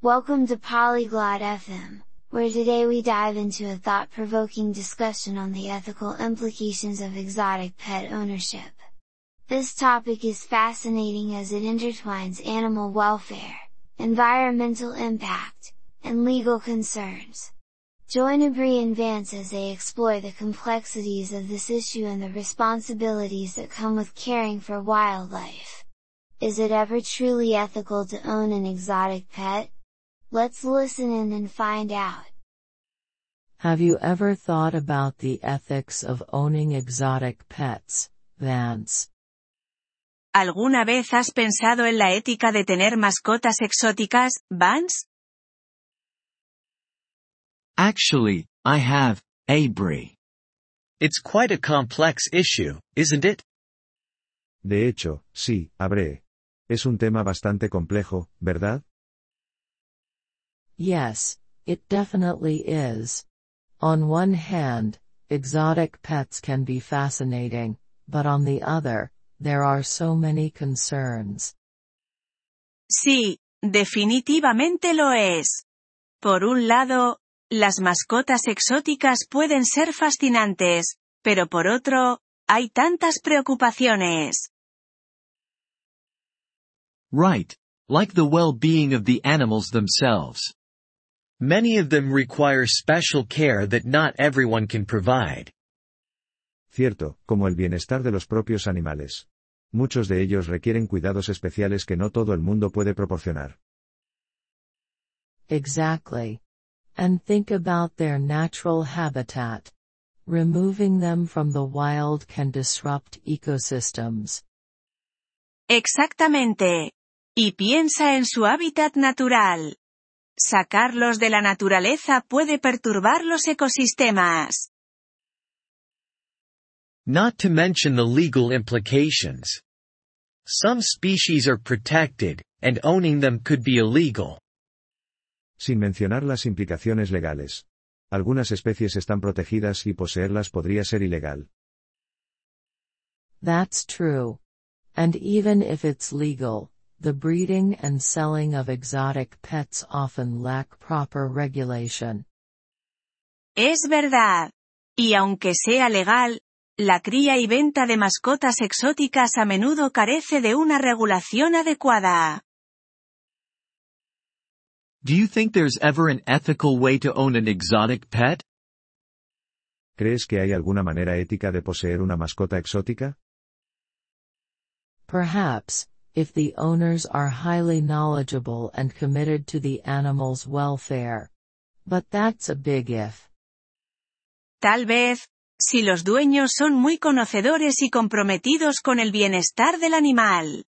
Welcome to Polyglot FM, where today we dive into a thought-provoking discussion on the ethical implications of exotic pet ownership. This topic is fascinating as it intertwines animal welfare, environmental impact, and legal concerns. Join Abree and Vance as they explore the complexities of this issue and the responsibilities that come with caring for wildlife. Is it ever truly ethical to own an exotic pet? Let's listen in and find out. Have you ever thought about the ethics of owning exotic pets, Vance? ¿Alguna vez has pensado en la ética de tener mascotas exóticas, Vance? Actually, I have, Abree. It's quite a complex issue, isn't it? De hecho, sí, Abree. Es un tema bastante complejo, ¿verdad? Yes, it definitely is. On one hand, exotic pets can be fascinating, but on the other, there are so many concerns. Sí, definitivamente lo es. Por un lado, las mascotas exóticas pueden ser fascinantes, pero por otro, hay tantas preocupaciones. Right. Like the well-being of the animals themselves. Many of them require special care that not everyone can provide. Cierto, como el bienestar de los propios animales. Muchos de ellos requieren cuidados especiales que no todo el mundo puede proporcionar. Exactly. And think about their natural habitat. Removing them from the wild can disrupt ecosystems. Exactamente. Y piensa en su hábitat natural. Sacarlos de la naturaleza puede perturbar los ecosistemas. Not to mention the legal implications. Some species are protected, and owning them could be illegal. Sin mencionar las implicaciones legales. Algunas especies están protegidas y poseerlas podría ser ilegal. That's true. And even if it's legal, the breeding and selling of exotic pets often lack proper regulation. Es verdad. Y aunque sea legal, la cría y venta de mascotas exóticas a menudo carece de una regulación adecuada. Do you think there's ever an ethical way to own an exotic pet? ¿Crees que hay alguna manera ética de poseer una mascota exótica? Perhaps, if the owners are highly knowledgeable and committed to the animal's welfare. But that's a big if. Tal vez, si los dueños son muy conocedores y comprometidos con el bienestar del animal.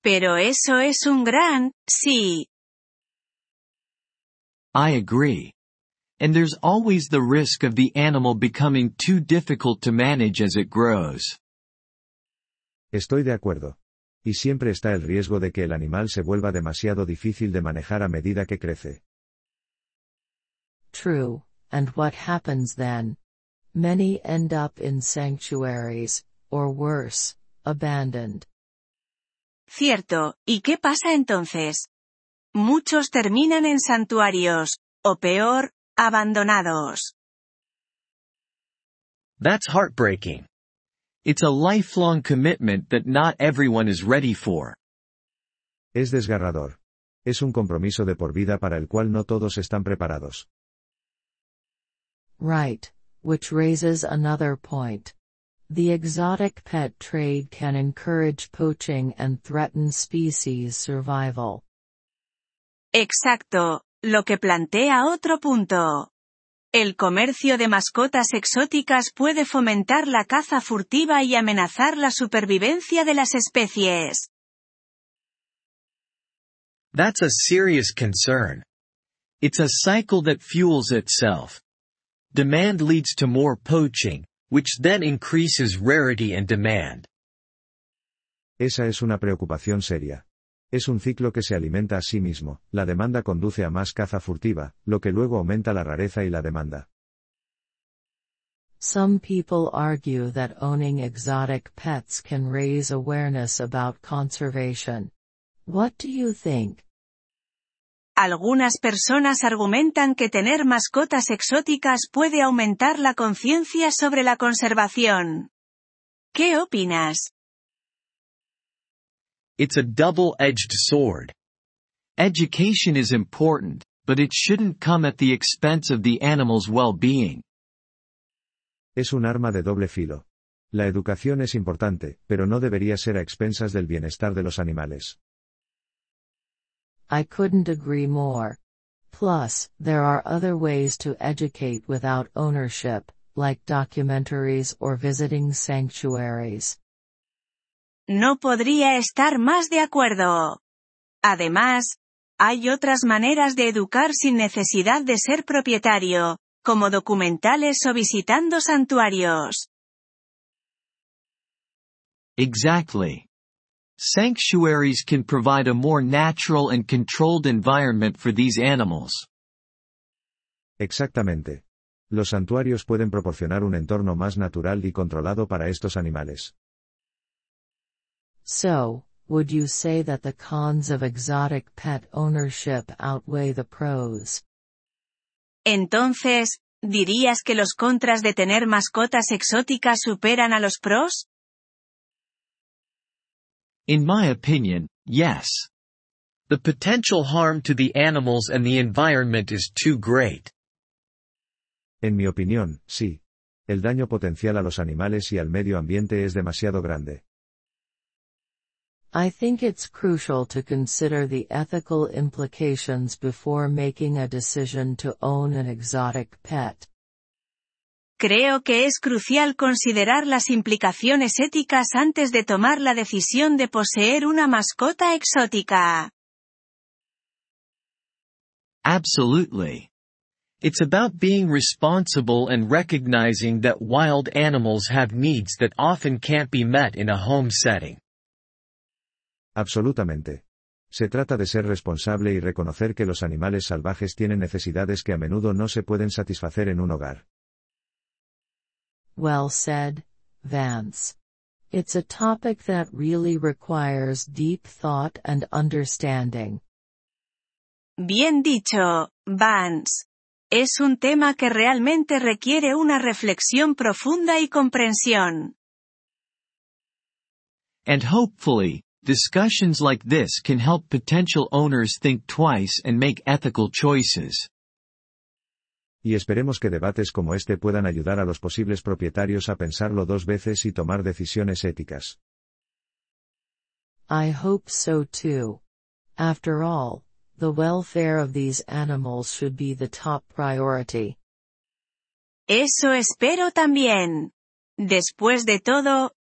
Pero eso es un gran, sí. I agree. And there's always the risk of the animal becoming too difficult to manage as it grows. Estoy de acuerdo. Y siempre está el riesgo de que el animal se vuelva demasiado difícil de manejar a medida que crece. True, and what happens then? Many end up in sanctuaries, or worse, abandoned. Cierto, ¿y qué pasa entonces? Muchos terminan en santuarios, o peor, abandonados. That's heartbreaking. It's a lifelong commitment that not everyone is ready for. Es desgarrador. Es un compromiso de por vida para el cual no todos están preparados. Right, which raises another point. The exotic pet trade can encourage poaching and threaten species survival. Exacto, lo que plantea otro punto. El comercio de mascotas exóticas puede fomentar la caza furtiva y amenazar la supervivencia de las especies. That's a serious concern. It's a cycle that fuels itself. Demand leads to more poaching, which then increases rarity and demand. Esa es una preocupación seria. Es un ciclo que se alimenta a sí mismo, la demanda conduce a más caza furtiva, lo que luego aumenta la rareza y la demanda. Some people argue that owning exotic pets can raise awareness about conservation. What do you think? algunas personas argumentan que tener mascotas exóticas puede aumentar la conciencia sobre la conservación. ¿Qué opinas? It's a double-edged sword. Education is important, but it shouldn't come at the expense of the animal's well-being. Es un arma de doble filo. La educación es importante, pero no debería ser a expensas del bienestar de los animales. I couldn't agree more. Plus, there are other ways to educate without ownership, like documentaries or visiting sanctuaries. No podría estar más de acuerdo. Además, hay otras maneras de educar sin necesidad de ser propietario, como documentales o visitando santuarios. Exactly. Sanctuaries can provide a more natural and controlled environment for these animals. Exactamente. Los santuarios pueden proporcionar un entorno más natural y controlado para estos animales. So, would you say that the cons of exotic pet ownership outweigh the pros? Entonces, ¿dirías que los contras de tener mascotas exóticas superan a los pros? In my opinion, yes. The potential harm to the animals and the environment is too great. En mi opinión, sí. El daño potencial a los animales y al medio ambiente es demasiado grande. I think it's crucial to consider the ethical implications before making a decision to own an exotic pet. Creo que es crucial considerar las implicaciones éticas antes de tomar la decisión de poseer una mascota exótica. Absolutely. It's about being responsible and recognizing that wild animals have needs that often can't be met in a home setting. Absolutamente. Se trata de ser responsable y reconocer que los animales salvajes tienen necesidades que a menudo no se pueden satisfacer en un hogar. Well said, Vance. It's a topic that really requires deep thought and understanding. Bien dicho, Vance. Es un tema que realmente requiere una reflexión profunda y comprensión. And hopefully, discussions like this can help potential owners think twice and make ethical choices. Y esperemos que debates como este puedan ayudar a los posibles propietarios a pensarlo dos veces y tomar decisiones éticas. I hope so too. After all, the welfare of these animals should be the top priority. Eso espero también. Después de todo,